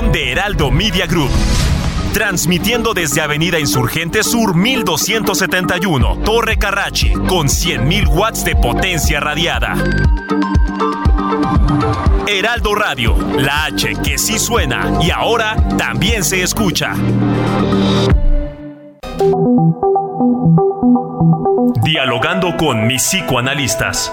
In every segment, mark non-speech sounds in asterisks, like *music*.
De Heraldo Media Group. Transmitiendo desde Avenida Insurgente Sur 1271, Torre Carrachi, con 100.000 watts de potencia radiada. Heraldo Radio, la H que sí suena y ahora también se escucha. Dialogando con mis psicoanalistas.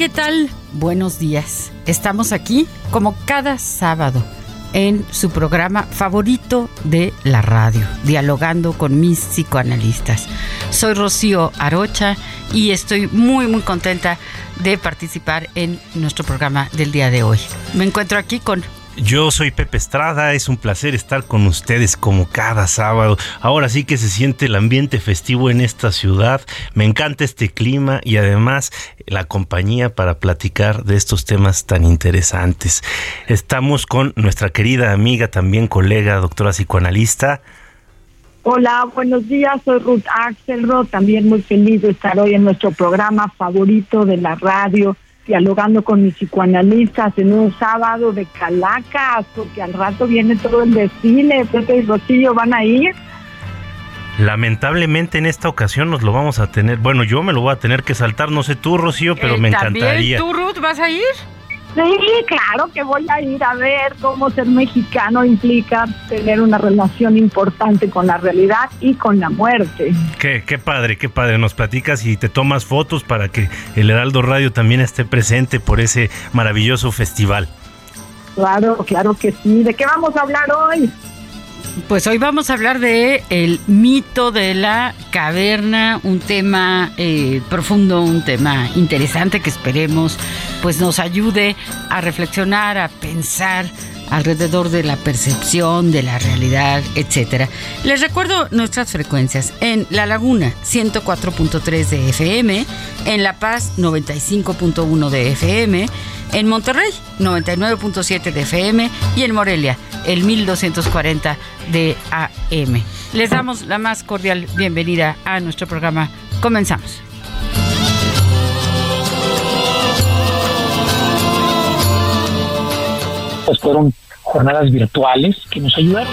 ¿Qué tal? Buenos días. Estamos aquí como cada sábado en su programa favorito de la radio, dialogando con mis psicoanalistas. Soy Rocío Arocha y estoy muy muy contenta de participar en nuestro programa del día de hoy. Me encuentro aquí con yo soy Pepe Estrada, es un placer estar con ustedes como cada sábado. Ahora sí que se siente el ambiente festivo en esta ciudad. Me encanta este clima y además la compañía para platicar de estos temas tan interesantes. Estamos con nuestra querida amiga, también colega, doctora psicoanalista. Hola, buenos días, soy Ruth Axelrod, también muy feliz de estar hoy en nuestro programa favorito de la radio dialogando con mis psicoanalistas en un sábado de Calacas, porque al rato viene todo el desfile, Pepe y Rocío van a ir. Lamentablemente en esta ocasión nos lo vamos a tener, bueno, yo me lo voy a tener que saltar, no sé tú, Rocío, pero me encantaría. ¿Tú, Ruth, vas a ir? Sí, claro que voy a ir a ver cómo ser mexicano implica tener una relación importante con la realidad y con la muerte. Qué, qué padre, qué padre. Nos platicas y te tomas fotos para que el Heraldo Radio también esté presente por ese maravilloso festival. Claro, claro que sí. ¿De qué vamos a hablar hoy? Pues hoy vamos a hablar de el mito de la caverna, un tema eh, profundo, un tema interesante que esperemos pues nos ayude a reflexionar, a pensar alrededor de la percepción, de la realidad, etcétera. Les recuerdo nuestras frecuencias en La Laguna 104.3 de FM, en La Paz 95.1 de FM, en Monterrey 99.7 de FM y en Morelia el 1240 de AM. Les damos la más cordial bienvenida a nuestro programa. Comenzamos. Fueron jornadas virtuales que nos ayudaron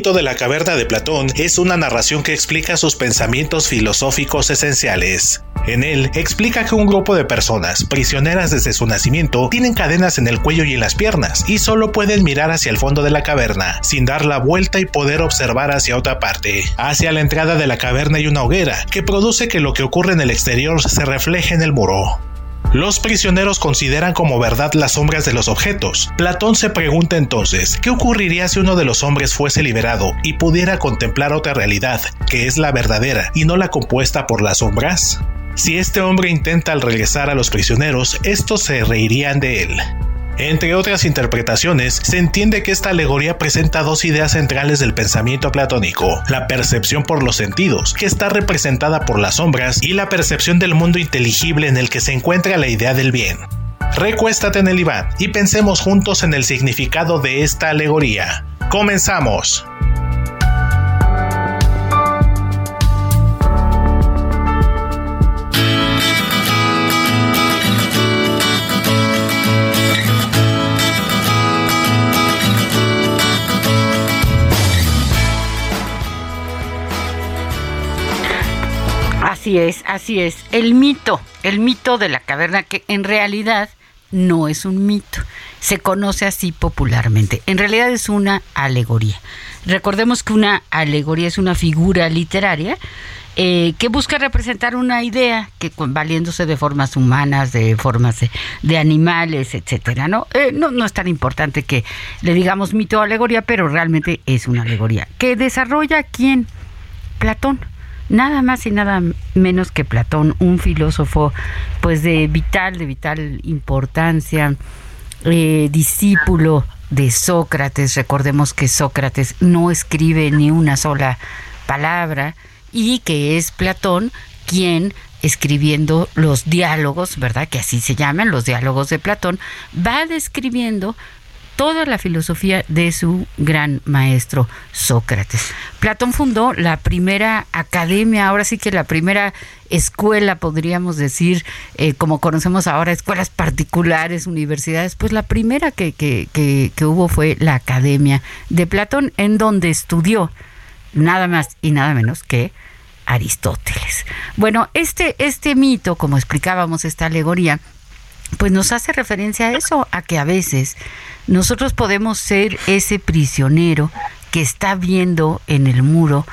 Mito de la caverna de Platón es una narración que explica sus pensamientos filosóficos esenciales. En él explica que un grupo de personas, prisioneras desde su nacimiento, tienen cadenas en el cuello y en las piernas, y solo pueden mirar hacia el fondo de la caverna, sin dar la vuelta y poder observar hacia otra parte. Hacia la entrada de la caverna hay una hoguera, que produce que lo que ocurre en el exterior se refleje en el muro. Los prisioneros consideran como verdad las sombras de los objetos. Platón se pregunta entonces, ¿qué ocurriría si uno de los hombres fuese liberado y pudiera contemplar otra realidad, que es la verdadera y no la compuesta por las sombras? Si este hombre intenta al regresar a los prisioneros, estos se reirían de él. Entre otras interpretaciones, se entiende que esta alegoría presenta dos ideas centrales del pensamiento platónico, la percepción por los sentidos, que está representada por las sombras, y la percepción del mundo inteligible en el que se encuentra la idea del bien. Recuéstate en el Iván y pensemos juntos en el significado de esta alegoría. ¡Comenzamos! Así es, así es. El mito, el mito de la caverna, que en realidad no es un mito, se conoce así popularmente. En realidad es una alegoría. Recordemos que una alegoría es una figura literaria eh, que busca representar una idea que valiéndose de formas humanas, de formas de, animales, etcétera, ¿no? Eh, ¿no? No es tan importante que le digamos mito o alegoría, pero realmente es una alegoría. ¿Que desarrolla quién? Platón nada más y nada menos que Platón, un filósofo pues de vital, de vital importancia, eh, discípulo de Sócrates. Recordemos que Sócrates no escribe ni una sola palabra y que es Platón quien escribiendo los diálogos, ¿verdad? Que así se llaman, los diálogos de Platón, va describiendo toda la filosofía de su gran maestro Sócrates. Platón fundó la primera academia, ahora sí que la primera escuela, podríamos decir, eh, como conocemos ahora, escuelas particulares, universidades, pues la primera que, que, que, que hubo fue la Academia de Platón, en donde estudió nada más y nada menos que Aristóteles. Bueno, este, este mito, como explicábamos, esta alegoría, pues nos hace referencia a eso, a que a veces nosotros podemos ser ese prisionero que está viendo en el muro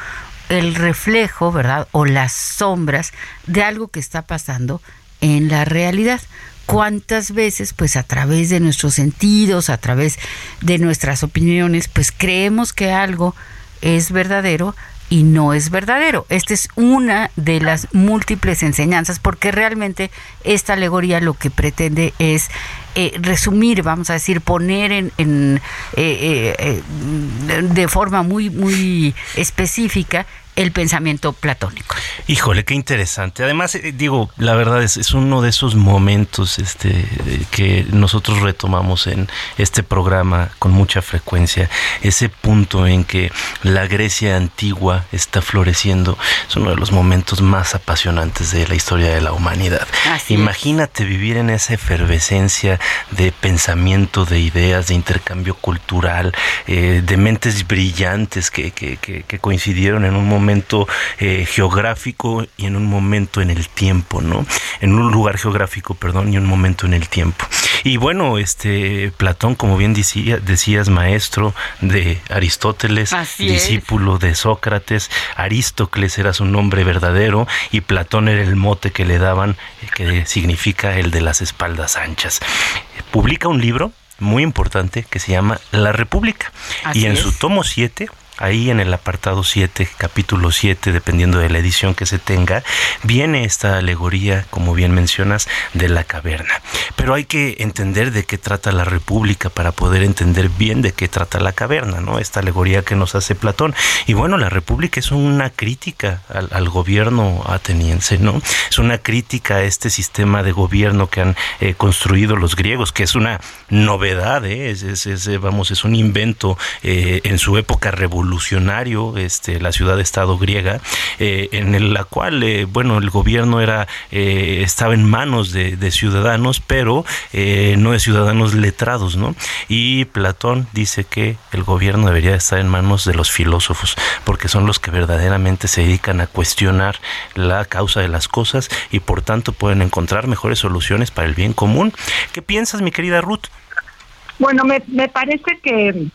el reflejo, ¿verdad? O las sombras de algo que está pasando en la realidad. ¿Cuántas veces, pues a través de nuestros sentidos, a través de nuestras opiniones, pues creemos que algo es verdadero y no es verdadero. Esta es una de las múltiples enseñanzas porque realmente esta alegoría lo que pretende es eh, resumir, vamos a decir, poner en, en eh, eh, de forma muy, muy específica el pensamiento platónico. Híjole, qué interesante. Además, eh, digo, la verdad es, es uno de esos momentos este, que nosotros retomamos en este programa con mucha frecuencia, ese punto en que la Grecia antigua está floreciendo, es uno de los momentos más apasionantes de la historia de la humanidad. Imagínate vivir en esa efervescencia de pensamiento, de ideas, de intercambio cultural, eh, de mentes brillantes que, que, que coincidieron en un momento momento eh, geográfico y en un momento en el tiempo, ¿no? En un lugar geográfico, perdón, y un momento en el tiempo. Y bueno, este Platón, como bien decía, decías, maestro de Aristóteles, discípulo de Sócrates, Aristócles era su nombre verdadero y Platón era el mote que le daban, que significa el de las espaldas anchas. Publica un libro muy importante que se llama La República. y en su tomo 7 Ahí en el apartado 7, capítulo 7, dependiendo de la edición que se tenga, viene esta alegoría, como bien mencionas, de la caverna. Pero hay que entender de qué trata la República para poder entender bien de qué trata la caverna, ¿no? Esta alegoría que nos hace Platón. Y bueno, la República es una crítica al, gobierno ateniense, ¿no? Es una crítica a este sistema de gobierno que han eh, construido los griegos, que es una novedad, ¿eh? es, vamos, es un invento eh, en su época revolucionaria revolucionario, este, la ciudad-estado griega, eh, en la cual, eh, bueno, el gobierno era eh, estaba en manos de, ciudadanos, pero no de ciudadanos letrados, ¿no? Y Platón dice que el gobierno debería estar en manos de los filósofos, porque son los que verdaderamente se dedican a cuestionar la causa de las cosas y por tanto pueden encontrar mejores soluciones para el bien común. ¿Qué piensas, mi querida Ruth? Bueno, me, me parece que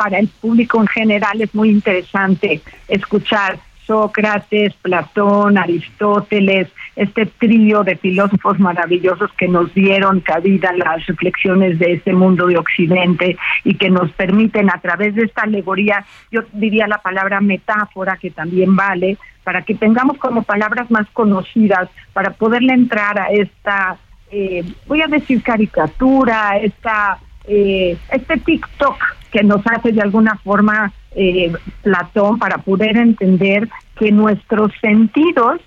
para el público en general es muy interesante escuchar Sócrates, Platón, Aristóteles, este trío de filósofos maravillosos que nos dieron cabida las reflexiones de este mundo de Occidente y que nos permiten a través de esta alegoría, yo diría la palabra metáfora que también vale, para que tengamos como palabras más conocidas, para poderle entrar a esta, eh, voy a decir caricatura, esta eh, este TikTok que nos hace de alguna forma eh, Platón para poder entender que nuestros sentidos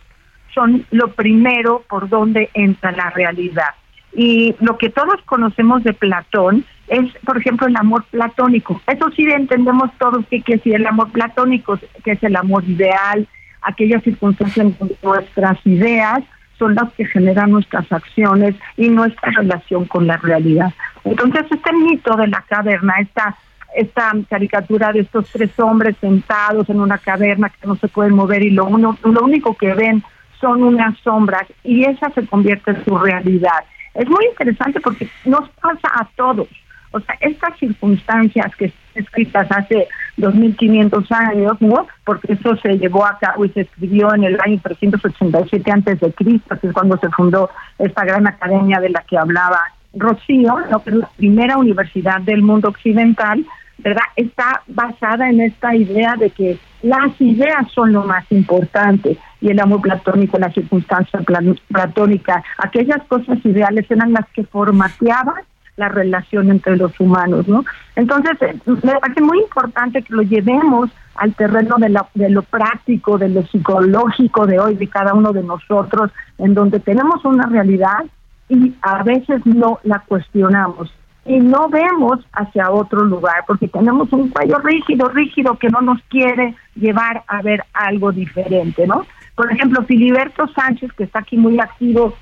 son lo primero por donde entra la realidad. Y lo que todos conocemos de Platón es, por ejemplo, el amor platónico. Eso sí entendemos todos qué es el amor platónico, que es el amor ideal, aquellas circunstancias en nuestras ideas son las que generan nuestras acciones y nuestra relación con la realidad. Entonces, este mito de la caverna, esta, esta caricatura de estos tres hombres sentados en una caverna que no se pueden mover y lo, uno, lo único que ven son unas sombras y esa se convierte en su realidad. Es muy interesante porque nos pasa a todos. O sea, estas circunstancias que están escritas hace 2500 años, ¿no? Porque eso se llevó a cabo y se escribió en el año 387 antes de Cristo, que es cuando se fundó esta gran academia de la que hablaba Rocío, que es la primera universidad del mundo occidental, ¿verdad? Está basada en esta idea de que las ideas son lo más importante y el amor platónico, la circunstancia platónica, aquellas cosas ideales eran las que formateaban la relación entre los humanos, ¿no? Entonces, eh, me parece muy importante que lo llevemos al terreno de, la, de lo práctico, de lo psicológico de hoy, de cada uno de nosotros, en donde tenemos una realidad y a veces no la cuestionamos y no vemos hacia otro lugar porque tenemos un cuello rígido, rígido que no nos quiere llevar a ver algo diferente, ¿no? Por ejemplo, Filiberto Sánchez, que está aquí muy activo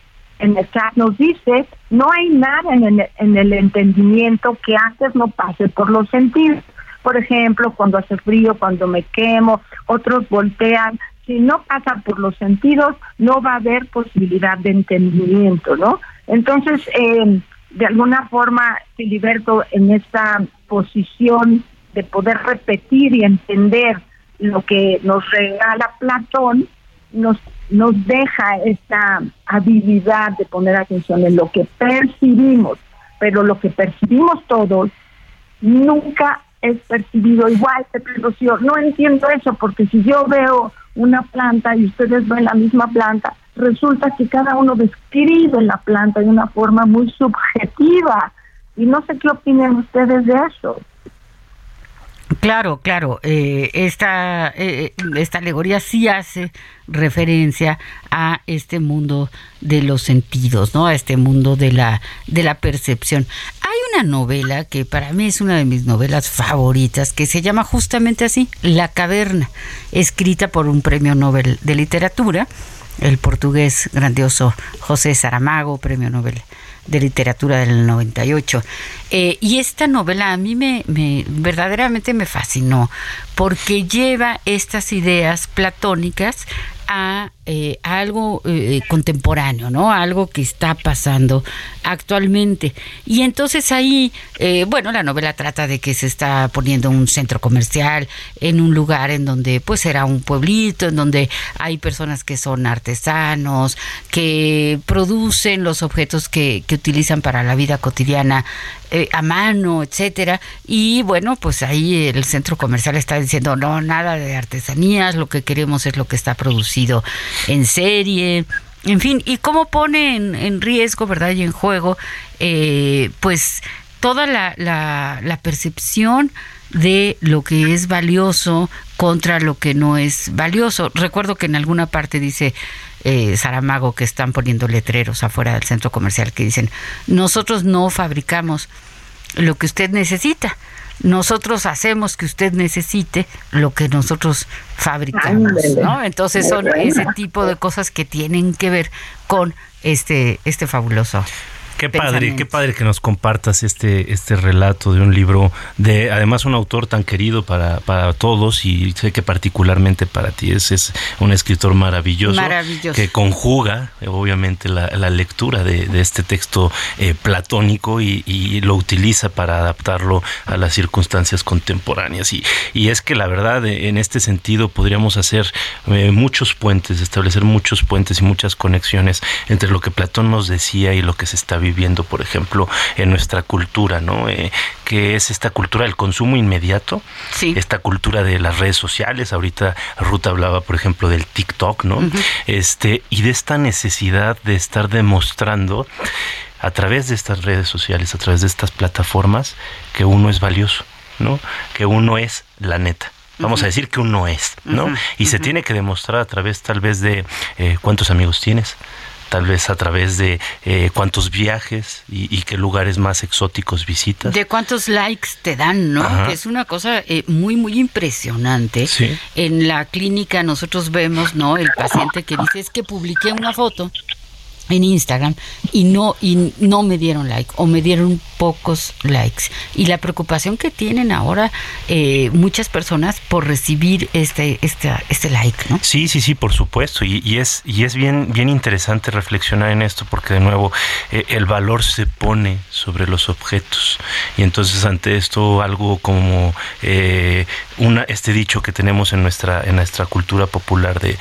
en el chat nos dice, no hay nada en el, en el entendimiento que antes no pase por los sentidos. Por ejemplo, cuando hace frío, cuando me quemo, otros voltean. Si no pasa por los sentidos, no va a haber posibilidad de entendimiento, ¿no? Entonces, eh, de alguna forma, Filiberto, en esta posición de poder repetir y entender lo que nos regala Platón, nos nos deja esta habilidad de poner atención en lo que percibimos, pero lo que percibimos todos nunca es percibido igual, No entiendo eso, porque si yo veo una planta y ustedes ven la misma planta, resulta que cada uno describe la planta de una forma muy subjetiva. Y no sé qué opinan ustedes de eso. Claro, claro. Eh, esta, eh, esta alegoría sí hace referencia a este mundo de los sentidos, ¿no? A este mundo de la, de la percepción. Hay una novela que para mí es una de mis novelas favoritas que se llama justamente así, La Caverna, escrita por un premio Nobel de Literatura, el portugués grandioso José Saramago, premio Nobel de literatura del 98. Eh, y esta novela a mí me, me, verdaderamente me fascinó porque lleva estas ideas platónicas a, eh, algo eh, contemporáneo, ¿no? algo que está pasando actualmente. Y entonces ahí, eh, bueno, la novela trata de que se está poniendo un centro comercial en un lugar en donde pues era un pueblito, en donde hay personas que son artesanos, que producen los objetos que, utilizan para la vida cotidiana a mano, etcétera. Y bueno, pues ahí el centro comercial está diciendo, no, nada de artesanías, lo que queremos es lo que está producido en serie. En fin, y cómo pone en, riesgo, ¿verdad? Y en juego, eh, pues toda la, la, la percepción de lo que es valioso contra lo que no es valioso. Recuerdo que en alguna parte dice eh, Saramago que están poniendo letreros afuera del centro comercial que dicen, nosotros no fabricamos lo que usted necesita. Nosotros hacemos que usted necesite lo que nosotros fabricamos, ¿no? Entonces son ese tipo de cosas que tienen que ver con este, este fabuloso Qué padre, qué padre que nos compartas este, este relato de un libro de, además, un autor tan querido para, para todos y sé que particularmente para ti. Es, es un escritor maravilloso, que conjuga, obviamente, la, lectura de, este texto eh, platónico y, lo utiliza para adaptarlo a las circunstancias contemporáneas. Y, y es que la verdad, en este sentido, podríamos hacer eh, muchos puentes, establecer muchos puentes y muchas conexiones entre lo que Platón nos decía y lo que se está viviendo viviendo, por ejemplo, en nuestra cultura, ¿no? Eh, que es esta cultura del consumo inmediato, esta cultura de las redes sociales. Ahorita Ruth hablaba, por ejemplo, del TikTok, ¿no? Este y de esta necesidad de estar demostrando a través de estas redes sociales, a través de estas plataformas, que uno es valioso, ¿no? Que uno es la neta. Vamos a decir que uno es, ¿no? y se tiene que demostrar a través tal vez de eh, cuántos amigos tienes, tal vez a través de eh, cuántos viajes y, qué lugares más exóticos visitas. De cuántos likes te dan, ¿no? Que es una cosa eh, muy, muy impresionante. Sí. En la clínica nosotros vemos, ¿no? El paciente que dice es que publiqué una foto en Instagram y no y no me dieron like o me dieron pocos likes. Y la preocupación que tienen ahora eh, muchas personas por recibir este este este like no sí sí sí por supuesto. Y, es y es bien bien interesante reflexionar en esto porque de nuevo eh, el valor se pone sobre los objetos. Y entonces ante esto algo como eh, una este dicho que tenemos en nuestra en nuestra cultura popular de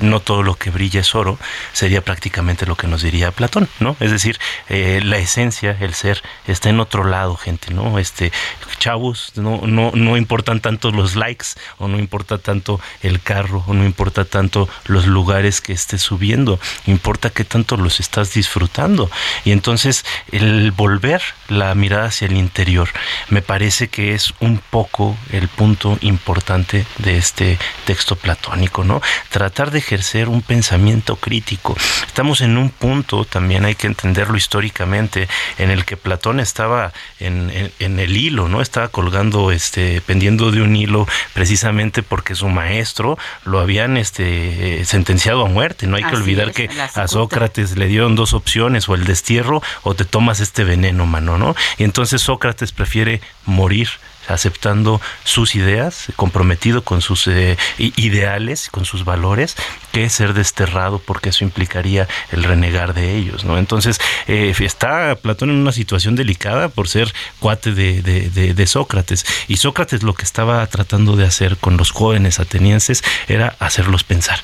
no todo lo que brilla es oro sería prácticamente lo que nos diría Platón, ¿no? Es decir, eh, la esencia, el ser, está en otro lado, gente, ¿no? Este, chavos, no, no, no importan tanto los likes, o no importa tanto el carro, o no importa tanto los lugares que estés subiendo, importa qué tanto los estás disfrutando. Y entonces, el volver la mirada hacia el interior, me parece que es un poco el punto importante de este texto platónico, ¿no? Tratar de ejercer un pensamiento crítico. Estamos en un un punto, también hay que entenderlo históricamente, en el que Platón estaba en, el hilo, ¿no? Estaba colgando, este, pendiendo de un hilo precisamente porque su maestro lo habían este, sentenciado a muerte. No hay que olvidar que a Sócrates le dieron dos opciones, o el destierro o te tomas este veneno, mano, ¿no? Y entonces Sócrates prefiere morir aceptando sus ideas, comprometido con sus eh, ideales, con sus valores, que ser desterrado porque eso implicaría el renegar de ellos, ¿no? Entonces eh, está Platón en una situación delicada por ser cuate de, de, Sócrates y Sócrates lo que estaba tratando de hacer con los jóvenes atenienses era hacerlos pensar,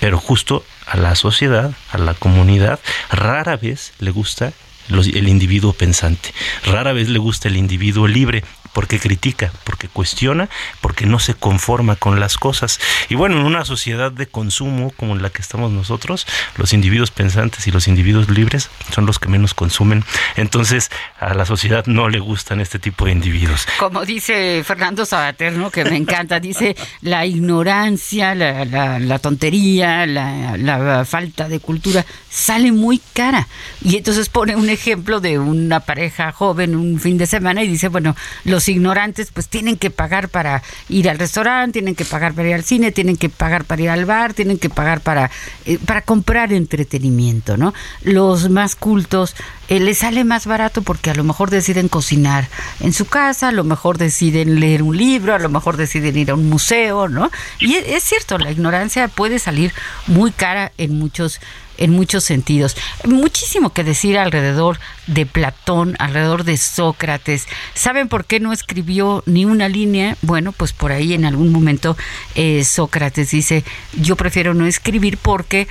pero justo a la sociedad, a la comunidad, rara vez le gusta el individuo pensante. Rara vez le gusta el individuo libre porque critica, porque cuestiona, porque no se conforma con las cosas. Y bueno, en una sociedad de consumo como la que estamos nosotros, los individuos pensantes y los individuos libres son los que menos consumen. Entonces, a la sociedad no le gustan este tipo de individuos. Como dice Fernando Sabater, que me encanta, dice la ignorancia, la, tontería, la falta de cultura sale muy cara. Y entonces pone un ejemplo de una pareja joven un fin de semana y dice, bueno, los ignorantes pues tienen que pagar para ir al restaurante, tienen que pagar para ir al cine, tienen que pagar para ir al bar, tienen que pagar para, eh, para comprar entretenimiento, ¿no? Los más cultos eh, les sale más barato porque a lo mejor deciden cocinar en su casa, a lo mejor deciden leer un libro, a lo mejor deciden ir a un museo, ¿no? Y es, es cierto, la ignorancia puede salir muy cara en muchos en muchos sentidos. Muchísimo que decir alrededor de Platón, alrededor de Sócrates. ¿Saben por qué no escribió ni una línea? Bueno, pues por ahí en algún momento eh, Sócrates dice, yo prefiero no escribir porque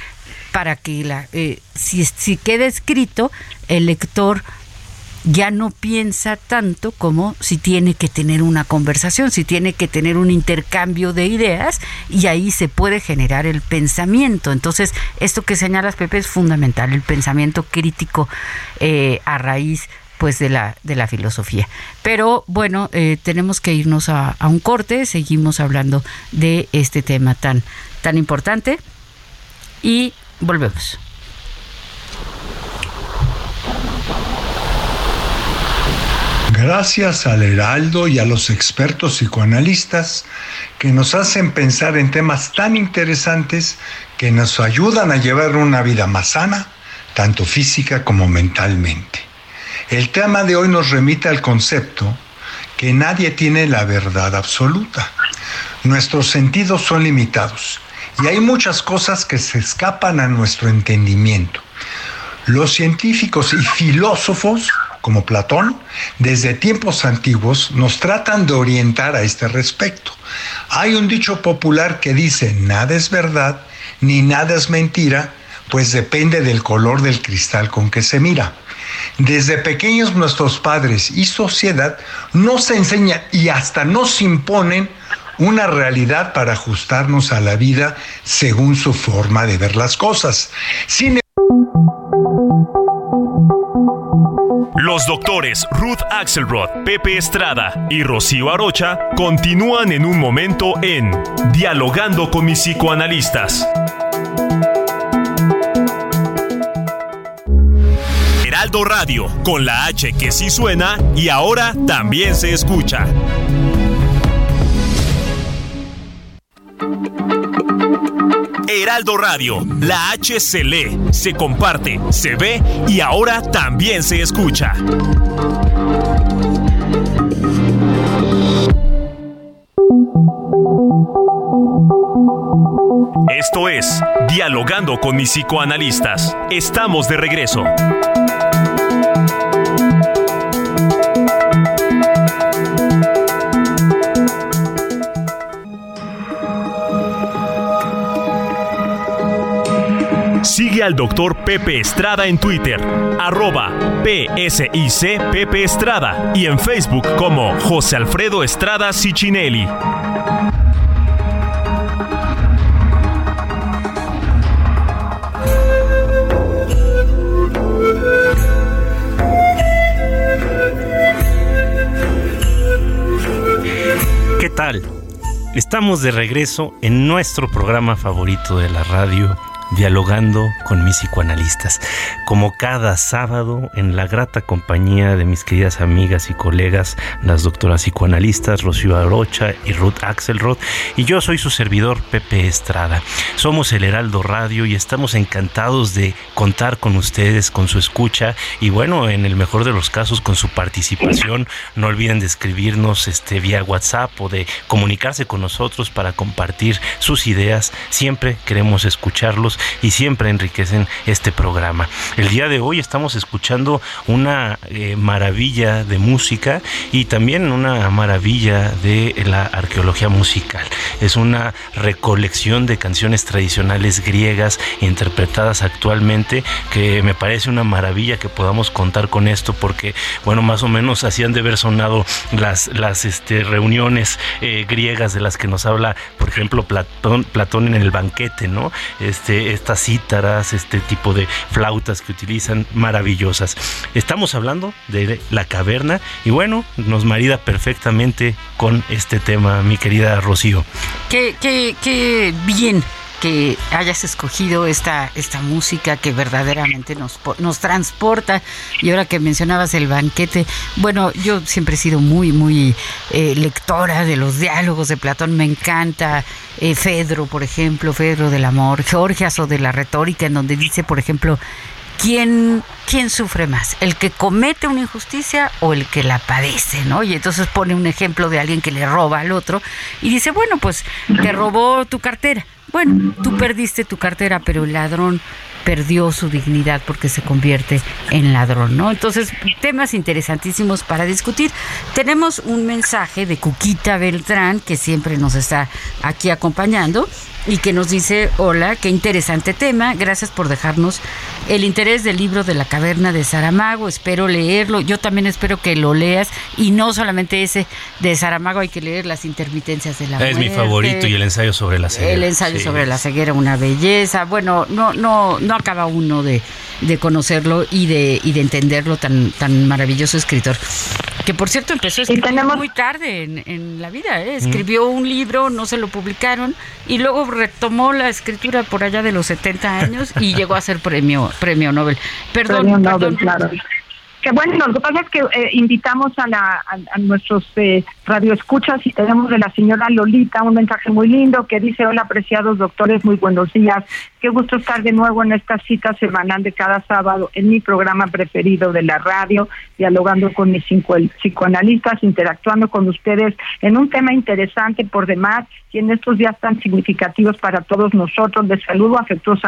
para que la, eh, si, si queda escrito, el lector ya no piensa tanto como si tiene que tener una conversación, si tiene que tener un intercambio de ideas y ahí se puede generar el pensamiento. Entonces, esto que señalas, Pepe, es fundamental, el pensamiento crítico eh, a raíz pues de la de la filosofía pero bueno eh, tenemos que irnos a, a, un corte seguimos hablando de este tema tan tan importante y volvemos Gracias al Heraldo y a los expertos psicoanalistas que nos hacen pensar en temas tan interesantes que nos ayudan a llevar una vida más sana, tanto física como mentalmente. El tema de hoy nos remite al concepto que nadie tiene la verdad absoluta. Nuestros sentidos son limitados y hay muchas cosas que se escapan a nuestro entendimiento. Los científicos y filósofos, como Platón, desde tiempos antiguos nos tratan de orientar a este respecto. Hay un dicho popular que dice, nada es verdad ni nada es mentira, pues depende del color del cristal con que se mira. Desde pequeños nuestros padres y sociedad nos enseñan y hasta nos imponen una realidad para ajustarnos a la vida según su forma de ver las cosas. Sin los doctores Ruth Axelrod, Pepe Estrada y Rocío Arocha continúan en un momento en Dialogando con mis psicoanalistas. Heraldo Radio, con la H que sí suena y ahora también se escucha. Heraldo Radio, la H se lee, se comparte, se ve y ahora también se escucha. Esto es Dialogando con mis psicoanalistas. Estamos de regreso. Sigue al doctor Pepe Estrada en Twitter, arroba PSIC Pepe Estrada y en Facebook como José Alfredo Estrada Cicinelli. ¿Qué tal? Estamos de regreso en nuestro programa favorito de la radio, dialogando con mis psicoanalistas, como cada sábado en la grata compañía de mis queridas amigas y colegas, las doctoras psicoanalistas Rocío Arocha y Ruth Axelrod, y yo soy su servidor Pepe Estrada. Somos el Heraldo Radio y estamos encantados de contar con ustedes, con su escucha y bueno, en el mejor de los casos con su participación. No olviden de escribirnos este vía WhatsApp o de comunicarse con nosotros para compartir sus ideas. Siempre queremos escucharlos y siempre enriquecen este programa. El día de hoy estamos escuchando una eh, maravilla de música y también una maravilla de la arqueología musical. Es una recolección de canciones tradicionales griegas interpretadas actualmente que me parece una maravilla que podamos contar con esto porque, bueno, más o menos hacían de haber sonado las, las este, reuniones eh, griegas de las que nos habla, por ejemplo, Platón, Platón en el banquete, ¿no? Este, estas cítaras, este tipo de flautas que utilizan, maravillosas. Estamos hablando de la caverna y bueno, nos marida perfectamente con este tema, mi querida Rocío. Qué, qué, qué bien que hayas escogido esta, esta música que verdaderamente nos, nos transporta. Y ahora que mencionabas el banquete, bueno, yo siempre he sido muy, muy eh, lectora de los diálogos de Platón, me encanta eh, Fedro, por ejemplo, Fedro del amor, Georgias o de la retórica, en donde dice, por ejemplo, ¿quién, ¿quién sufre más? ¿El que comete una injusticia o el que la padece? ¿no? Y entonces pone un ejemplo de alguien que le roba al otro y dice, bueno, pues te robó tu cartera. Bueno, tú perdiste tu cartera, pero el ladrón perdió su dignidad porque se convierte en ladrón, ¿no? Entonces, temas interesantísimos para discutir. Tenemos un mensaje de Cuquita Beltrán, que siempre nos está aquí acompañando y que nos dice, hola, qué interesante tema, gracias por dejarnos el interés del libro de la caverna de Saramago, espero leerlo, yo también espero que lo leas y no solamente ese de Saramago, hay que leer las intermitencias de la Es mi favorito y el ensayo sobre la ceguera. El ensayo sobre la ceguera, una belleza, bueno, no, no, no acaba uno de, de conocerlo y de, y de entenderlo tan, tan maravilloso escritor. Que por cierto empezó a escribir muy tarde en, en la vida, ¿eh? escribió un libro, no se lo publicaron y luego retomó la escritura por allá de los 70 años y llegó a ser premio premio Nobel. Perdón, Premio perdón. Nobel, claro. Que bueno, lo que pasa es que eh, invitamos a, la, nuestros eh, radioescuchas y tenemos de la señora Lolita un mensaje muy lindo que dice, hola apreciados doctores, muy buenos días. Qué gusto estar de nuevo en esta cita semanal de cada sábado en mi programa preferido de la radio, dialogando con mis cinco, psicoanalistas, interactuando con ustedes en un tema interesante por demás y en estos días tan significativos para todos nosotros. Les saludo afectuosa.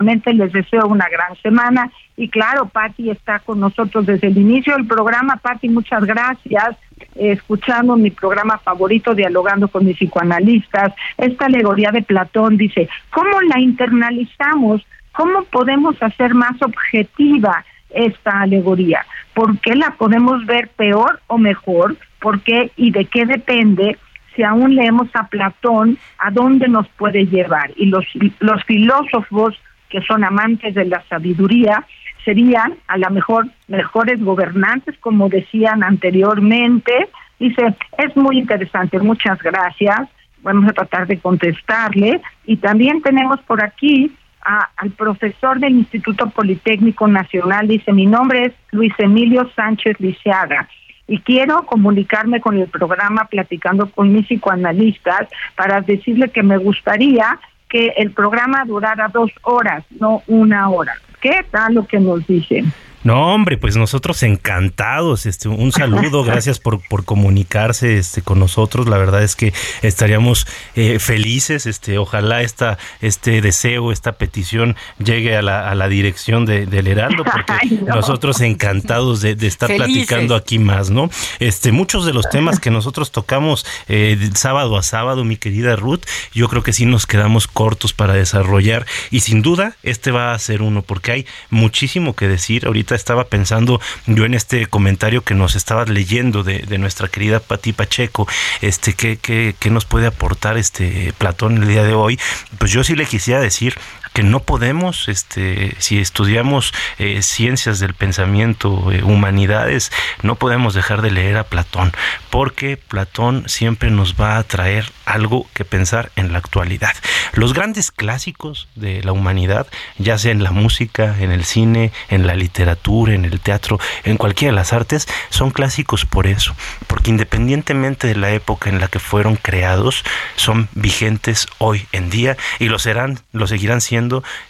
Les deseo una gran semana y claro, Patti está con nosotros desde el inicio del programa. Patti, muchas gracias. Escuchando mi programa favorito, dialogando con mis psicoanalistas, esta alegoría de Platón dice, ¿cómo la internalizamos? ¿Cómo podemos hacer más objetiva esta alegoría? ¿Por qué la podemos ver peor o mejor? ¿Por qué y de qué depende? Si aún leemos a Platón, ¿a dónde nos puede llevar? Y los, los filósofos que son amantes de la sabiduría serían a lo mejor mejores gobernantes, como decían anteriormente. Dice, es muy interesante, muchas gracias. Vamos a tratar de contestarle. Y también tenemos por aquí al profesor del Instituto Politécnico Nacional. Dice, mi nombre es Luis Emilio Sánchez Liceaga y quiero comunicarme con el programa platicando con mis psicoanalistas para decirle que me gustaría que el programa durara dos horas, no una hora. ¿Qué tal lo que nos dicen? No, hombre, pues nosotros encantados. Este, un saludo, *laughs* gracias por, por comunicarse este, con nosotros. La verdad es que estaríamos eh, felices. Este, ojalá esta, este deseo, esta petición llegue a la, a la dirección de, del Heraldo, porque *laughs* nosotros encantados de, estar platicando aquí más, ¿no? Este, muchos de los temas que nosotros tocamos eh, sábado a sábado, mi querida Ruth, yo creo que sí nos quedamos cortos para desarrollar. Y sin duda, este va a ser uno, porque hay muchísimo que decir ahorita estaba pensando yo en este comentario que nos estaba leyendo de, nuestra querida Pati Pacheco, este, ¿qué, qué, qué nos puede aportar este Platón el día de hoy? Pues yo sí le quisiera decir que no podemos, este, si estudiamos eh, ciencias del pensamiento, eh, humanidades, no podemos dejar de leer a Platón, porque Platón siempre nos va a traer algo que pensar en la actualidad. Los grandes clásicos de la humanidad, ya sea en la música, en el cine, en la literatura, en el teatro, en cualquiera de las artes, son clásicos por eso, porque independientemente de la época en la que fueron creados, son vigentes hoy en día y lo serán, lo seguirán siendo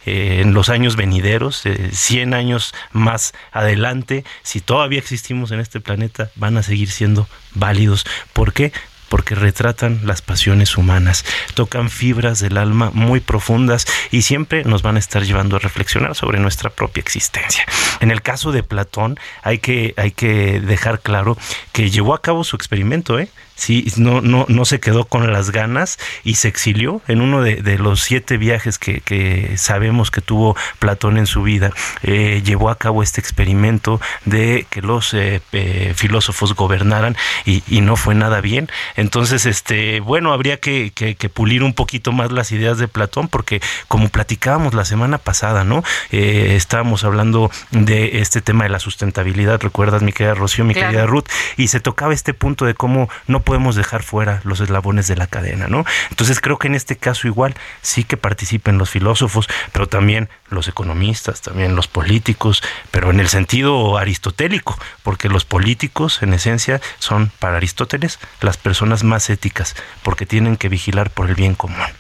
eh, en los años venideros, 100 eh, años más adelante, si todavía existimos en este planeta, van a seguir siendo válidos. ¿Por qué? porque retratan las pasiones humanas, tocan fibras del alma muy profundas y siempre nos van a estar llevando a reflexionar sobre nuestra propia existencia. En el caso de Platón hay que, hay que dejar claro que llevó a cabo su experimento, ¿eh? Sí, no, no, no se quedó con las ganas y se exilió en uno de, los siete viajes que, sabemos que tuvo Platón en su vida. Eh, llevó a cabo este experimento de que los eh, eh, filósofos gobernaran y, no fue nada bien. Entonces, este, bueno, habría que, pulir un poquito más las ideas de Platón porque como platicábamos la semana pasada, ¿no? estábamos hablando de este tema de la sustentabilidad, recuerdas mi querida Rocío, mi querida Ruth, y se tocaba este punto de cómo no podemos dejar fuera los eslabones de la cadena, ¿no? Entonces creo que en este caso igual sí que participen los filósofos, pero también los economistas, también los políticos, pero en el sentido aristotélico, porque los políticos en esencia son para Aristóteles las personas más éticas, porque tienen que vigilar por el bien común.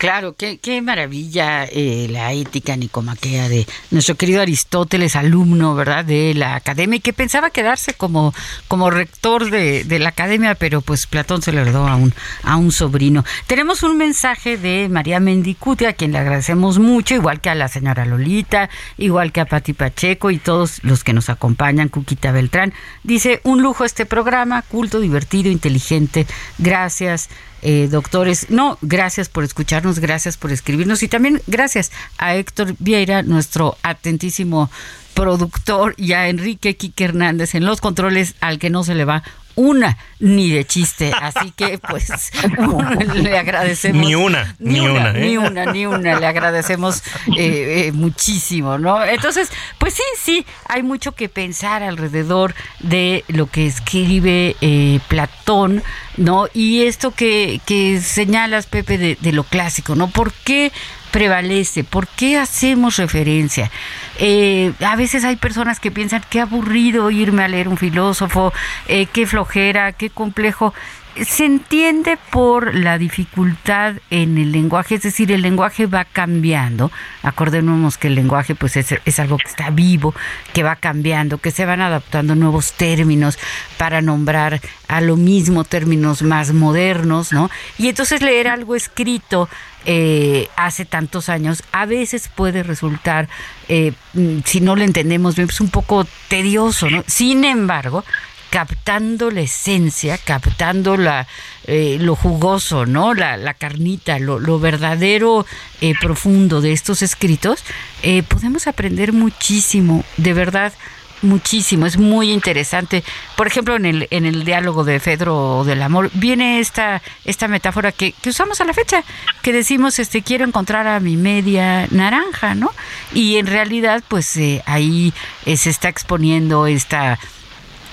Claro, qué, qué maravilla eh, la ética nicomaquea de nuestro querido Aristóteles, alumno, ¿verdad?, de la academia y que pensaba quedarse como, como rector de, la academia, pero pues Platón se le heredó a un, a un sobrino. Tenemos un mensaje de María Mendicuti, a quien le agradecemos mucho, igual que a la señora Lolita, igual que a Pati Pacheco y todos los que nos acompañan, Cuquita Beltrán. Dice, un lujo este programa, culto, divertido, inteligente. Gracias, eh, doctores. No, gracias por escucharnos gracias por escribirnos. Y también gracias a Héctor Vieira, nuestro atentísimo productor, y a Enrique Quique Hernández en los controles, al que no se le va una ni de chiste. Así que, pues, *laughs* *laughs* le agradecemos. Ni una, ni, una, Ni ¿eh? una, ni una. Le agradecemos eh, eh, muchísimo, ¿no? Entonces, pues sí, sí, hay mucho que pensar alrededor de lo que escribe Platón, ¿no? Y esto que, que señalas, Pepe, de, de lo clásico, ¿no? ¿Por qué prevalece? ¿Por qué hacemos referencia? Eh, a veces hay personas que piensan qué aburrido irme a leer un filósofo, eh, qué flojera, qué complejo se entiende por la dificultad en el lenguaje, es decir, el lenguaje va cambiando. Acordémonos que el lenguaje pues es, algo que está vivo, que va cambiando, que se van adaptando nuevos términos para nombrar a lo mismo términos más modernos, ¿no? Y entonces leer algo escrito eh, hace tantos años a veces puede resultar, eh, si no lo entendemos bien, pues un poco tedioso, ¿no? Sin embargo, captando la esencia, captando la, eh, lo jugoso, ¿no? La, la carnita, lo, verdadero eh, profundo de estos escritos, eh, podemos aprender muchísimo, de verdad muchísimo, es muy interesante. Por ejemplo, en el, en el diálogo de Fedro del Amor viene esta, esta metáfora que, que usamos a la fecha, que decimos, este, quiero encontrar a mi media naranja, ¿no? Y en realidad, pues ahí se está exponiendo esta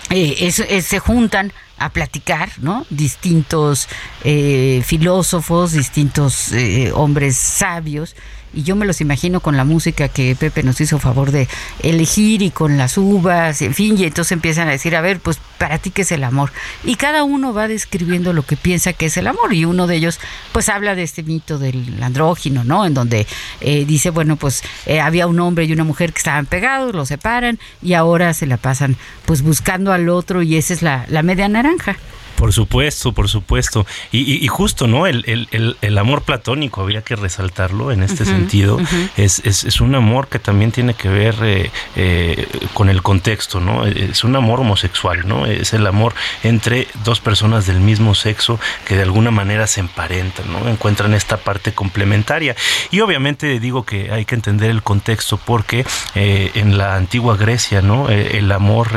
eh, se juntan a platicar, ¿no? Distintos eh, filósofos, distintos eh, hombres sabios y yo me los imagino con la música que Pepe nos hizo favor de elegir y con las uvas, en fin, y entonces empiezan a decir, a ver, pues para ti qué es el amor. Y cada uno va describiendo lo que piensa que es el amor y uno de ellos pues habla de este mito del andrógino, ¿no? En donde eh, dice, bueno, pues eh, había un hombre y una mujer que estaban pegados, los separan y ahora se la pasan pues buscando al otro y esa es la, la media naranja. Por supuesto, por supuesto. Y, justo, ¿no? El, el, el, amor platónico, había que resaltarlo en este sentido. es, es, es, un amor que también tiene que ver eh, eh, con el contexto, ¿no? Es un amor homosexual, ¿no? Es el amor entre dos personas del mismo sexo que de alguna manera se emparentan, ¿no? Encuentran esta parte complementaria. Y obviamente digo que hay que entender el contexto porque eh, en la antigua Grecia, ¿no? el amor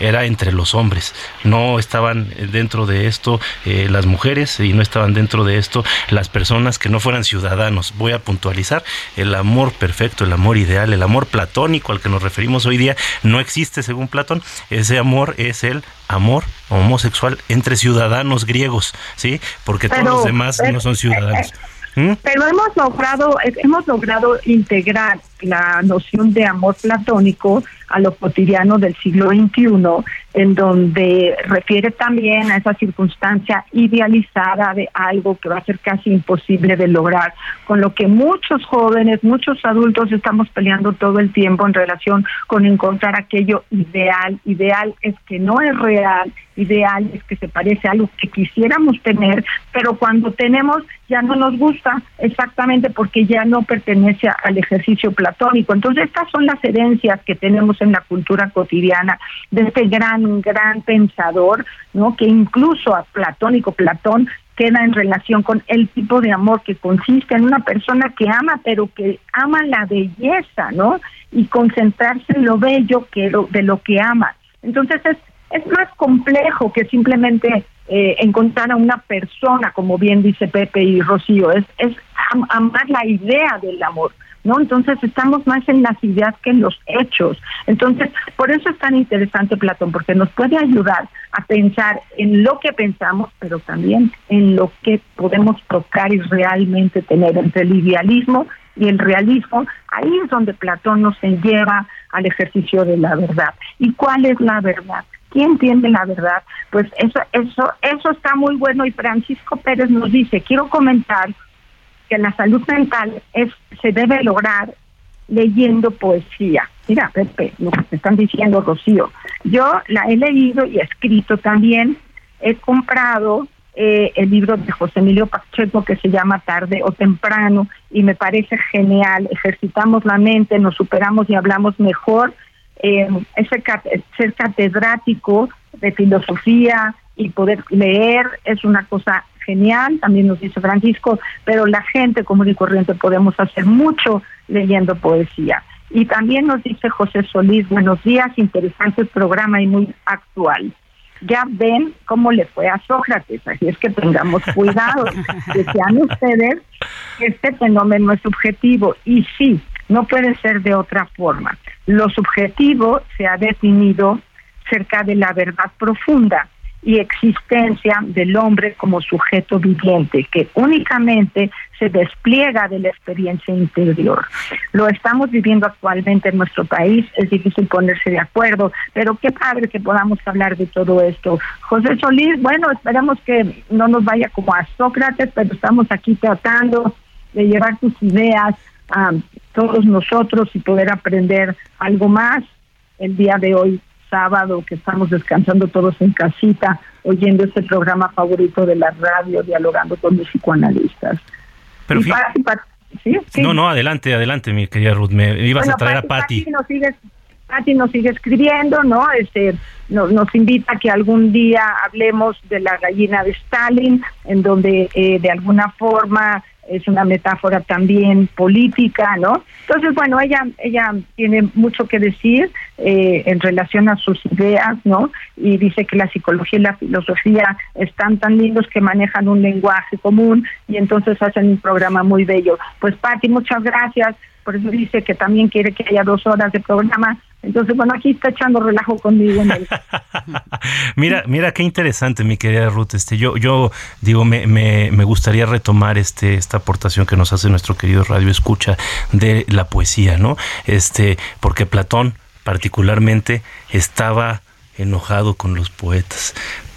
era entre los hombres, no estaban dentro de esto eh, las mujeres y no estaban dentro de esto las personas que no fueran ciudadanos. Voy a puntualizar, el amor perfecto, el amor ideal, el amor platónico al que nos referimos hoy día no existe según Platón. Ese amor es el amor homosexual entre ciudadanos griegos, ¿sí? Porque todos los demás no son ciudadanos. ¿Mm? Pero hemos logrado, hemos logrado integrar la noción de amor platónico a lo cotidiano del siglo XXI, en donde refiere también a esa circunstancia idealizada de algo que va a ser casi imposible de lograr, con lo que muchos jóvenes, muchos adultos estamos peleando todo el tiempo en relación con encontrar aquello ideal. Ideal es que no es real, ideal es que se parece a algo que quisiéramos tener, pero cuando tenemos ya no nos gusta exactamente porque ya no pertenece al ejercicio platónico. Entonces estas son las herencias que tenemos en la cultura cotidiana de este gran, gran pensador, ¿no? Que incluso a platónico, Platón, queda en relación con el tipo de amor que consiste en una persona que ama, pero que ama la belleza, ¿no? Y concentrarse en lo bello que de lo que ama. Entonces es, es más complejo que simplemente eh, encontrar a una persona, como bien dice Pepe y Rocío, es, es amar la idea del amor. ¿no? Entonces estamos más en las ideas que en los hechos. Entonces, por eso es tan interesante Platón, porque nos puede ayudar a pensar en lo que pensamos, pero también en lo que podemos tocar y realmente tener entre el idealismo y el realismo. Ahí es donde Platón nos lleva al ejercicio de la verdad. ¿Y cuál es la verdad? ¿Quién tiene la verdad? Pues eso, eso, eso está muy bueno y Francisco Pérez nos dice, quiero comentar que la salud mental es se debe lograr leyendo poesía. Mira, Pepe, lo que te están diciendo, Rocío. Yo la he leído y escrito también. He comprado eh, el libro de José Emilio Pacheco que se llama Tarde o Temprano y me parece genial. Ejercitamos la mente, nos superamos y hablamos mejor. Eh, ese ser catedrático de filosofía, y poder leer es una cosa genial, también nos dice Francisco, pero la gente común y corriente podemos hacer mucho leyendo poesía. Y también nos dice José Solís, buenos días, interesante programa y muy actual. Ya ven cómo le fue a Sócrates, así es que tengamos cuidado. *laughs* Decían ustedes que este fenómeno es subjetivo y sí, no puede ser de otra forma. Lo subjetivo se ha definido cerca de la verdad profunda y existencia del hombre como sujeto viviente, que únicamente se despliega de la experiencia interior. Lo estamos viviendo actualmente en nuestro país, es difícil ponerse de acuerdo, pero qué padre que podamos hablar de todo esto. José Solís, bueno, esperemos que no nos vaya como a Sócrates, pero estamos aquí tratando de llevar tus ideas a todos nosotros y poder aprender algo más el día de hoy sábado que estamos descansando todos en casita, oyendo este programa favorito de la radio, dialogando con los psicoanalistas. Pero No, no, adelante, adelante, mi querida Ruth. Me ibas a traer a Patti. Patti nos sigue escribiendo, ¿no? Este, nos invita a que algún día hablemos de la gallina de Stalin, en donde eh, de alguna forma es una metáfora también política, ¿no? Entonces, bueno, ella ella tiene mucho que decir eh, en relación a sus ideas, ¿no? Y dice que la psicología y la filosofía están tan lindos que manejan un lenguaje común y entonces hacen un programa muy bello. Pues, Patti, muchas gracias. Por eso dice que también quiere que haya dos horas de programa entonces, bueno, aquí está echando relajo conmigo. *laughs* mira, mira qué interesante, mi querida Ruth. Este, yo, yo digo, me, me, me, gustaría retomar este, esta aportación que nos hace nuestro querido Radio Escucha de la poesía, ¿no? Este, porque Platón particularmente estaba enojado con los poetas.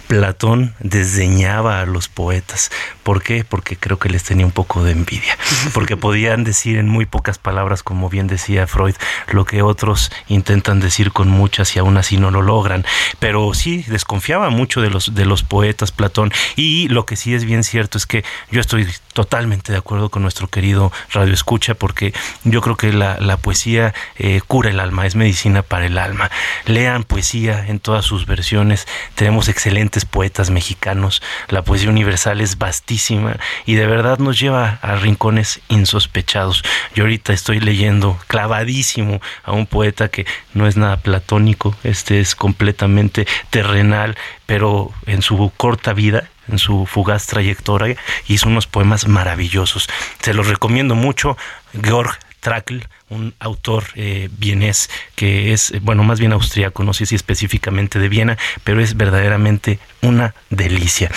Platón desdeñaba a los poetas. ¿Por qué? Porque creo que les tenía un poco de envidia. *laughs* Porque podían decir en muy pocas palabras, como bien decía Freud, lo que otros intentan decir con muchas y aún así no lo logran. Pero sí, desconfiaba mucho de los, de los poetas Platón. Y lo que sí es bien cierto es que yo estoy totalmente de acuerdo con nuestro querido Radio Escucha, porque yo creo que la, poesía eh, cura el alma, es medicina para el alma. Lean poesía en todas sus versiones. Tenemos excelentes poetas mexicanos, la poesía universal es vastísima y de verdad nos lleva a rincones insospechados. Yo ahorita estoy leyendo clavadísimo a un poeta que no es nada platónico, este es completamente terrenal, pero en su corta vida en su fugaz trayectoria hizo unos poemas maravillosos. Se los recomiendo mucho. Georg Trakl, un autor eh, vienés que es, eh, bueno, más bien austriaco, no sé si específicamente de Viena, pero es verdaderamente una delicia.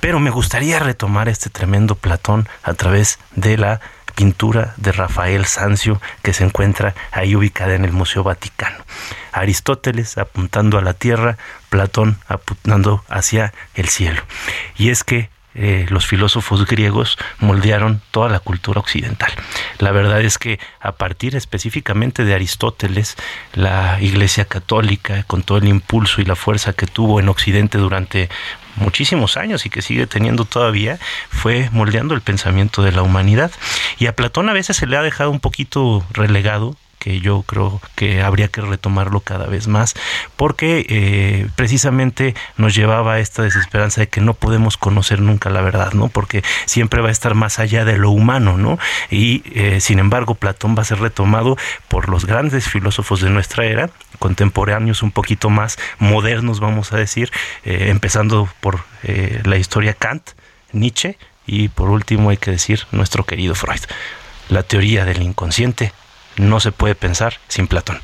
Pero me gustaría retomar este tremendo Platón a través de la pintura de Rafael Sanzio que se encuentra ahí ubicada en el Museo Vaticano. Aristóteles apuntando a la tierra, Platón apuntando hacia el cielo. Y es que eh, los filósofos griegos moldearon toda la cultura occidental. La verdad es que a partir específicamente de Aristóteles, la Iglesia Católica, con todo el impulso y la fuerza que tuvo en Occidente durante muchísimos años y que sigue teniendo todavía, fue moldeando el pensamiento de la humanidad. Y a Platón a veces se le ha dejado un poquito relegado que yo creo que habría que retomarlo cada vez más, porque eh, precisamente nos llevaba a esta desesperanza de que no podemos conocer nunca la verdad, ¿no? Porque siempre va a estar más allá de lo humano, ¿no? Y eh, sin embargo, Platón va a ser retomado por los grandes filósofos de nuestra era, contemporáneos un poquito más modernos, vamos a decir, eh, empezando por la historia Kant, Nietzsche y por último hay que decir nuestro querido Freud. La teoría del inconsciente no se puede pensar sin Platón.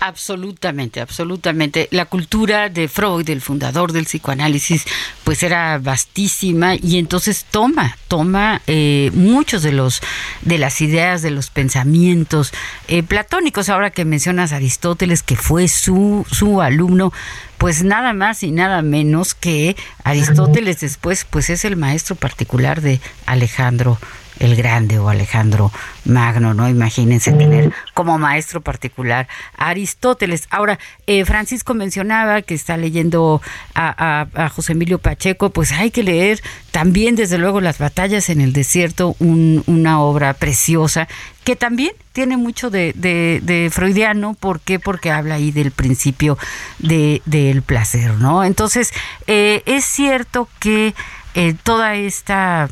Absolutamente, absolutamente. La cultura de Freud, el fundador del psicoanálisis, pues era vastísima y entonces toma, toma eh, muchos de los de las ideas, de los pensamientos eh, platónicos. Ahora que mencionas a Aristóteles, que fue su su alumno, pues nada más y nada menos que Aristóteles después, pues es el maestro particular de Alejandro el Grande o Alejandro Magno, ¿no? Imagínense tener como maestro particular a Aristóteles. Ahora, eh, Francisco mencionaba que está leyendo a, José Emilio Pacheco, pues hay que leer también, desde luego, Las batallas en el desierto, una obra preciosa que también tiene mucho de, freudiano, ¿por qué? Porque habla ahí del principio del placer, ¿no? Entonces, eh, es cierto que eh, toda esta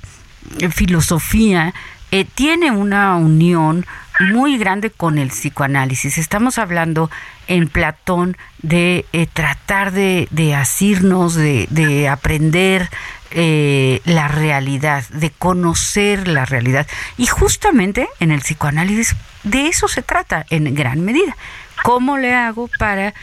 filosofía eh, tiene una unión muy grande con el psicoanálisis. Estamos hablando en Platón de eh, tratar de, asirnos, de, aprender eh, la realidad, de conocer la realidad. Y justamente en el psicoanálisis de eso se trata en gran medida. ¿Cómo le hago para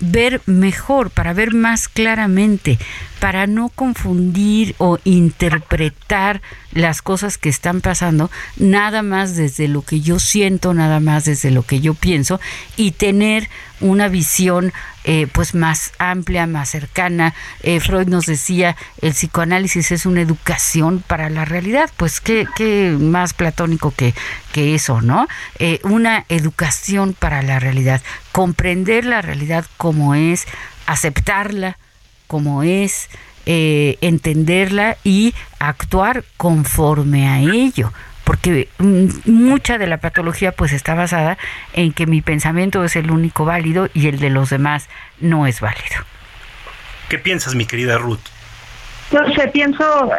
ver mejor, para ver más claramente, para no confundir o interpretar las cosas que están pasando, nada más desde lo que yo siento, nada más desde lo que yo pienso, y tener una visión eh, pues más amplia, más cercana. Eh, Freud nos decía, el psicoanálisis es una educación para la realidad, pues qué, qué más platónico que, que eso, ¿no? Eh, una educación para la realidad, comprender la realidad como es, aceptarla como es, entenderla y actuar conforme a ello porque mm, mucha de la patología pues está basada en que mi pensamiento es el único válido y el de los demás no es válido. ¿Qué piensas, mi querida Ruth? Yo sé, pienso,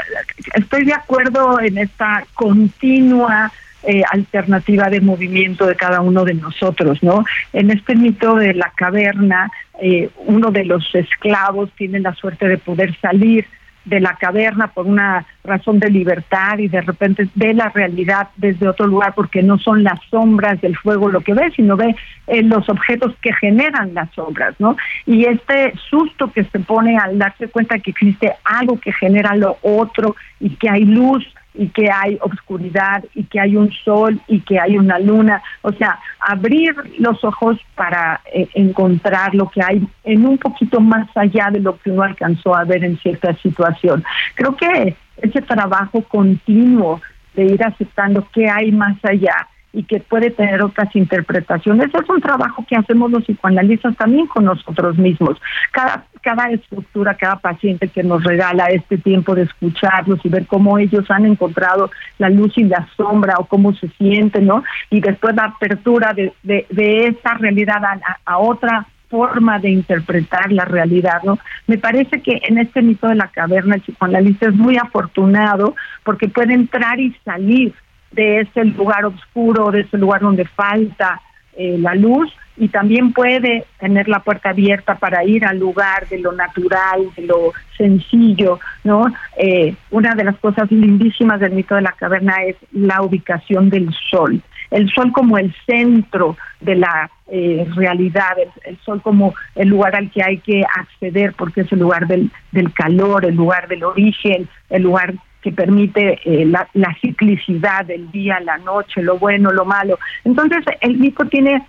estoy de acuerdo en esta continua eh, alternativa de movimiento de cada uno de nosotros, ¿no? En este mito de la caverna, eh, uno de los esclavos tiene la suerte de poder salir de la caverna por una razón de libertad y de repente ve la realidad desde otro lugar porque no son las sombras del fuego lo que ve, sino ve eh, los objetos que generan las sombras, ¿no? Y este susto que se pone al darse cuenta que existe algo que genera lo otro y que hay luz y que hay obscuridad y que hay un sol y que hay una luna. O sea, abrir los ojos para eh, encontrar lo que hay en un poquito más allá de lo que uno alcanzó a ver en cierta situación. Creo que ese trabajo continuo de ir aceptando qué hay más allá y que puede tener otras interpretaciones. Es un trabajo que hacemos los psicoanalistas también con nosotros mismos. Cada, cada estructura, cada paciente que nos regala este tiempo de escucharlos y ver cómo ellos han encontrado la luz y la sombra o cómo se sienten, ¿no? Y después la apertura de, de, esa realidad a, a otra forma de interpretar la realidad, ¿no? Me parece que en este mito de la caverna el psicoanalista es muy afortunado porque puede entrar y salir de ese lugar oscuro, de ese lugar donde falta eh, la luz y también puede tener la puerta abierta para ir al lugar de lo natural, de lo sencillo, ¿no? Eh, una de las cosas lindísimas del mito de la caverna es la ubicación del sol. El sol como el centro de la eh, realidad, el, sol como el lugar al que hay que acceder porque es el lugar del, del calor, el lugar del origen, el lugar que permite eh, la, ciclicidad del día, la noche, lo bueno, lo malo. Entonces, el mito tiene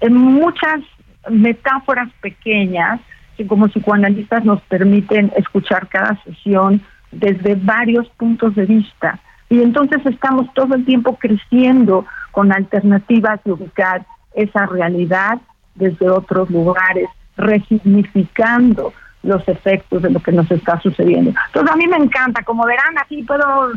eh, muchas metáforas pequeñas que como psicoanalistas nos permiten escuchar cada sesión desde varios puntos de vista. Y entonces estamos todo el tiempo creciendo con alternativas de ubicar esa realidad desde otros lugares, resignificando los efectos de lo que nos está sucediendo. Entonces a mí me encanta, como verán, aquí puedo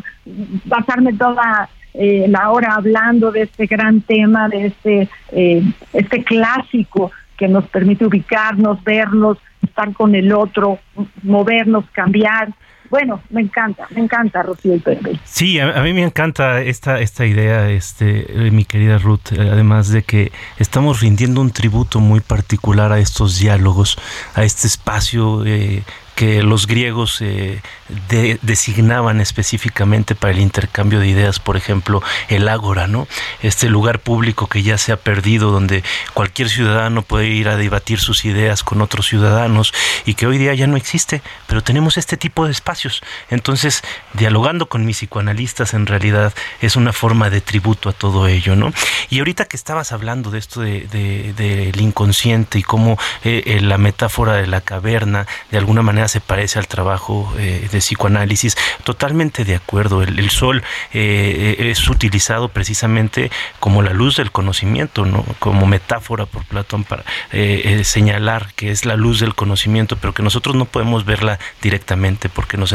pasarme toda eh, la hablando de este gran tema, de este, eh, este clásico que nos permite ubicarnos, vernos, estar con el otro, movernos, cambiar bueno, me encanta, me encanta Rocío y Pepe. Sí, a, mí me encanta esta, esta idea, este, eh, mi querida Ruth, eh, además de que estamos rindiendo un tributo muy particular a estos diálogos, a este espacio eh, que los griegos eh, designaban específicamente para el intercambio de ideas, por ejemplo, el ágora, ¿no? Este lugar público que ya se ha perdido, donde cualquier ciudadano puede ir a debatir sus ideas con otros ciudadanos y que hoy día ya no existe, pero tenemos este tipo de espacios. Entonces, dialogando con mis psicoanalistas en realidad es una forma de tributo a todo ello, ¿no? Y ahorita que estabas hablando de esto del de, inconsciente y cómo eh, eh, la metáfora de la caverna de alguna manera se parece al trabajo eh, de psicoanálisis. Totalmente de acuerdo. El, sol eh, es utilizado precisamente como la luz del conocimiento, ¿no? como metáfora por Platón para señalar que es la luz del conocimiento, pero que nosotros no podemos verla directamente porque nos,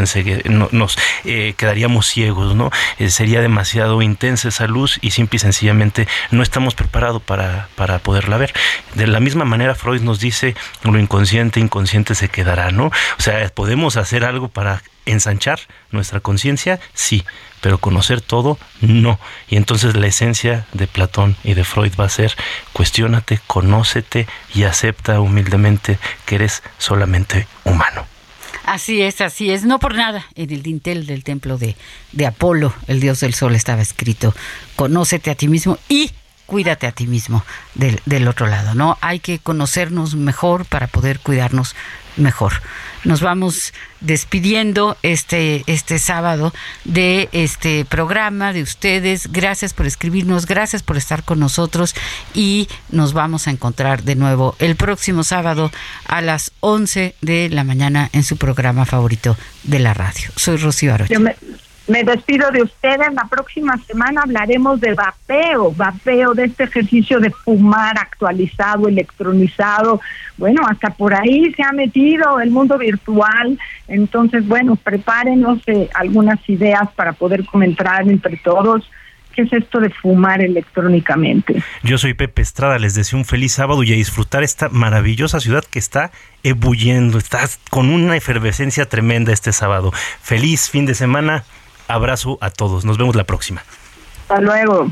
nos quedaríamos ciegos, ¿no? sería demasiado intensa esa luz y simple y sencillamente no estamos preparados para, para poderla ver. De la misma manera, Freud nos dice, lo inconsciente, inconsciente se quedará, ¿no? O sea, ¿podemos hacer algo para ensanchar nuestra conciencia? Sí, pero conocer todo, no. Y entonces la esencia de Platón y de Freud va a ser, cuestiónate, conócete y acepta humildemente que eres solamente humano. Así es, así es. No por nada, en el dintel del templo de, de Apolo, el dios del sol, estaba escrito, conócete a ti mismo y cuídate a ti mismo del, del otro lado, ¿no? Hay que conocernos mejor para poder cuidarnos mejor. Nos vamos despidiendo este, este sábado de este programa de ustedes. Gracias por escribirnos, gracias por estar con nosotros y nos vamos a encontrar de nuevo el próximo sábado a las 11 de la mañana en su programa favorito de la radio. Soy Rocío Arocha. Me despido de ustedes. La próxima semana hablaremos de vapeo, vapeo de este ejercicio de fumar actualizado, electronizado. Bueno, hasta por ahí se ha metido el mundo virtual. Entonces, bueno, prepárenos eh, algunas ideas para poder comentar entre todos. ¿Qué es esto de fumar electrónicamente? Yo soy Pepe Estrada, les deseo un feliz sábado y a disfrutar esta maravillosa ciudad que está ebulliendo, está con una efervescencia tremenda este sábado. Feliz fin de semana. Abrazo a todos. Nos vemos la próxima. Hasta luego.